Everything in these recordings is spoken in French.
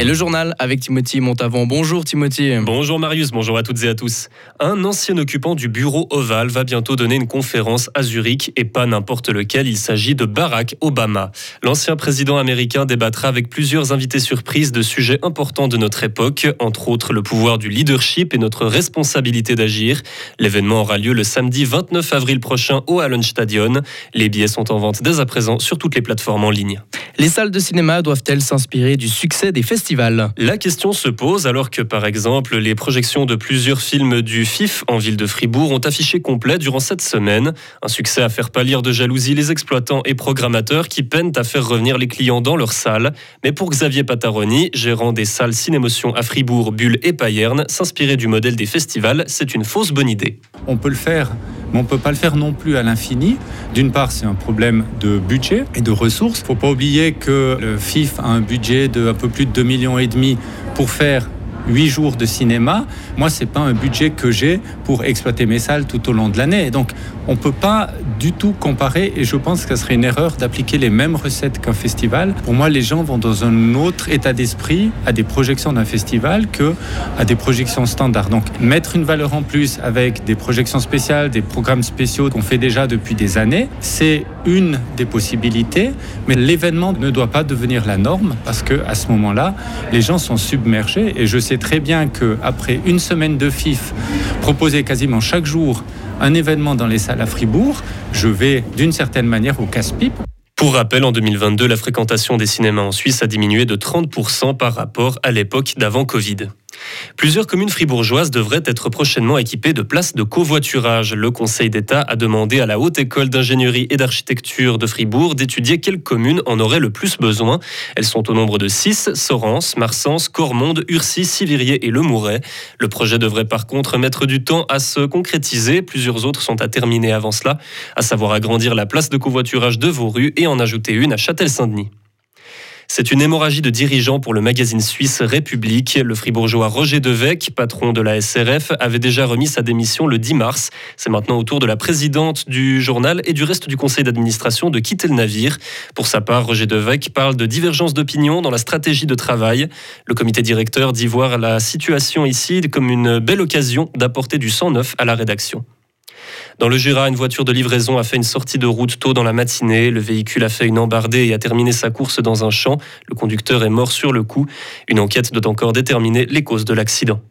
Et le journal avec Timothy Montavon. Bonjour Timothy. Bonjour Marius, bonjour à toutes et à tous. Un ancien occupant du bureau Oval va bientôt donner une conférence à Zurich et pas n'importe lequel, il s'agit de Barack Obama. L'ancien président américain débattra avec plusieurs invités surprises de sujets importants de notre époque, entre autres le pouvoir du leadership et notre responsabilité d'agir. L'événement aura lieu le samedi 29 avril prochain au Hallenstadion. Les billets sont en vente dès à présent sur toutes les plateformes en ligne. Les salles de cinéma doivent-elles s'inspirer du succès des festivals? La question se pose alors que, par exemple, les projections de plusieurs films du FIF en ville de Fribourg ont affiché complet durant cette semaine. Un succès à faire pâlir de jalousie les exploitants et programmateurs qui peinent à faire revenir les clients dans leurs salles. Mais pour Xavier Pataroni, gérant des salles Cinémotion à Fribourg, Bulle et Payerne, s'inspirer du modèle des festivals, c'est une fausse bonne idée. On peut le faire mais on ne peut pas le faire non plus à l'infini. D'une part, c'est un problème de budget et de ressources. Il ne faut pas oublier que le FIF a un budget de un peu plus de 2 millions et demi pour faire 8 jours de cinéma. Moi, c'est pas un budget que j'ai pour exploiter mes salles tout au long de l'année. Donc, on peut pas du tout comparer et je pense que ce serait une erreur d'appliquer les mêmes recettes qu'un festival. Pour moi, les gens vont dans un autre état d'esprit à des projections d'un festival que à des projections standards. Donc, mettre une valeur en plus avec des projections spéciales, des programmes spéciaux qu'on fait déjà depuis des années, c'est une des possibilités, mais l'événement ne doit pas devenir la norme parce que à ce moment-là, les gens sont submergés et je sais très bien qu'après une semaine de FIF, proposer quasiment chaque jour un événement dans les salles à Fribourg, je vais d'une certaine manière au casse-pipe. Pour rappel, en 2022, la fréquentation des cinémas en Suisse a diminué de 30% par rapport à l'époque d'avant Covid. Plusieurs communes fribourgeoises devraient être prochainement équipées de places de covoiturage. Le Conseil d'État a demandé à la Haute École d'ingénierie et d'architecture de Fribourg d'étudier quelles communes en auraient le plus besoin. Elles sont au nombre de 6, Sorens, Marsens, Cormonde, Urcy, Sivirier et Le Mouret. Le projet devrait par contre mettre du temps à se concrétiser. Plusieurs autres sont à terminer avant cela, à savoir agrandir la place de covoiturage de Vauru et en ajouter une à Châtel-Saint-Denis. C'est une hémorragie de dirigeants pour le magazine suisse République. Le fribourgeois Roger Devec, patron de la SRF, avait déjà remis sa démission le 10 mars. C'est maintenant au tour de la présidente du journal et du reste du conseil d'administration de quitter le navire. Pour sa part, Roger Devec parle de divergence d'opinion dans la stratégie de travail. Le comité directeur dit voir la situation ici comme une belle occasion d'apporter du sang neuf à la rédaction. Dans le Jura, une voiture de livraison a fait une sortie de route tôt dans la matinée. Le véhicule a fait une embardée et a terminé sa course dans un champ. Le conducteur est mort sur le coup. Une enquête doit encore déterminer les causes de l'accident.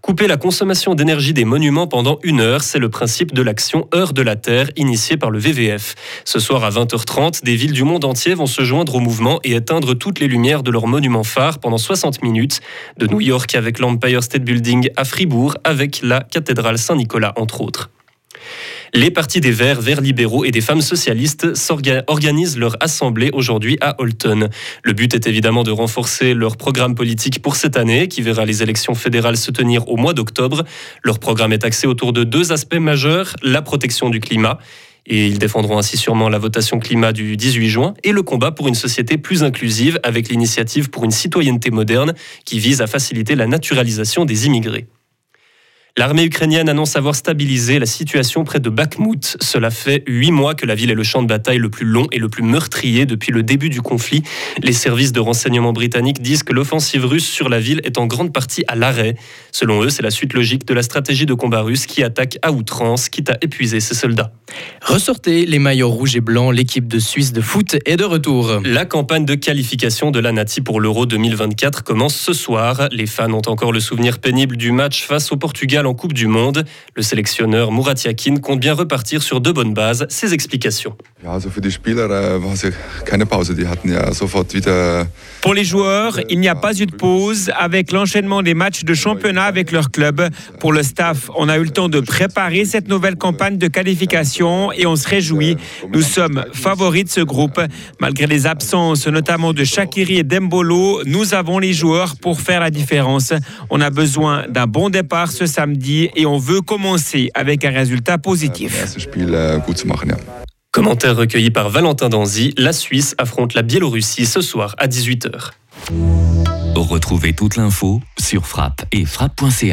Couper la consommation d'énergie des monuments pendant une heure, c'est le principe de l'action Heure de la Terre initiée par le VVF. Ce soir à 20h30, des villes du monde entier vont se joindre au mouvement et éteindre toutes les lumières de leurs monuments phares pendant 60 minutes, de New York avec l'Empire State Building à Fribourg avec la cathédrale Saint-Nicolas entre autres. Les partis des Verts, Verts libéraux et des femmes socialistes organisent leur assemblée aujourd'hui à Holton. Le but est évidemment de renforcer leur programme politique pour cette année, qui verra les élections fédérales se tenir au mois d'octobre. Leur programme est axé autour de deux aspects majeurs, la protection du climat et ils défendront ainsi sûrement la votation climat du 18 juin et le combat pour une société plus inclusive avec l'initiative pour une citoyenneté moderne qui vise à faciliter la naturalisation des immigrés. L'armée ukrainienne annonce avoir stabilisé la situation près de Bakhmut. Cela fait huit mois que la ville est le champ de bataille le plus long et le plus meurtrier depuis le début du conflit. Les services de renseignement britanniques disent que l'offensive russe sur la ville est en grande partie à l'arrêt. Selon eux, c'est la suite logique de la stratégie de combat russe qui attaque à outrance, quitte à épuiser ses soldats. Ressortez les maillots rouges et blancs, l'équipe de Suisse de foot est de retour. La campagne de qualification de la Nati pour l'Euro 2024 commence ce soir. Les fans ont encore le souvenir pénible du match face au Portugal en Coupe du Monde. Le sélectionneur Murat Yakin compte bien repartir sur de bonnes bases. Ses explications. Pour les joueurs, il n'y a pas eu de pause avec l'enchaînement des matchs de championnat avec leur club. Pour le staff, on a eu le temps de préparer cette nouvelle campagne de qualification et on se réjouit. Nous sommes favoris de ce groupe. Malgré les absences, notamment de Shakiri et Dembolo, nous avons les joueurs pour faire la différence. On a besoin d'un bon départ ce samedi et on veut commencer avec un résultat positif. Commentaire recueilli par Valentin Danzy. La Suisse affronte la Biélorussie ce soir à 18h. Retrouvez toute l'info sur frappe et frappe.ca.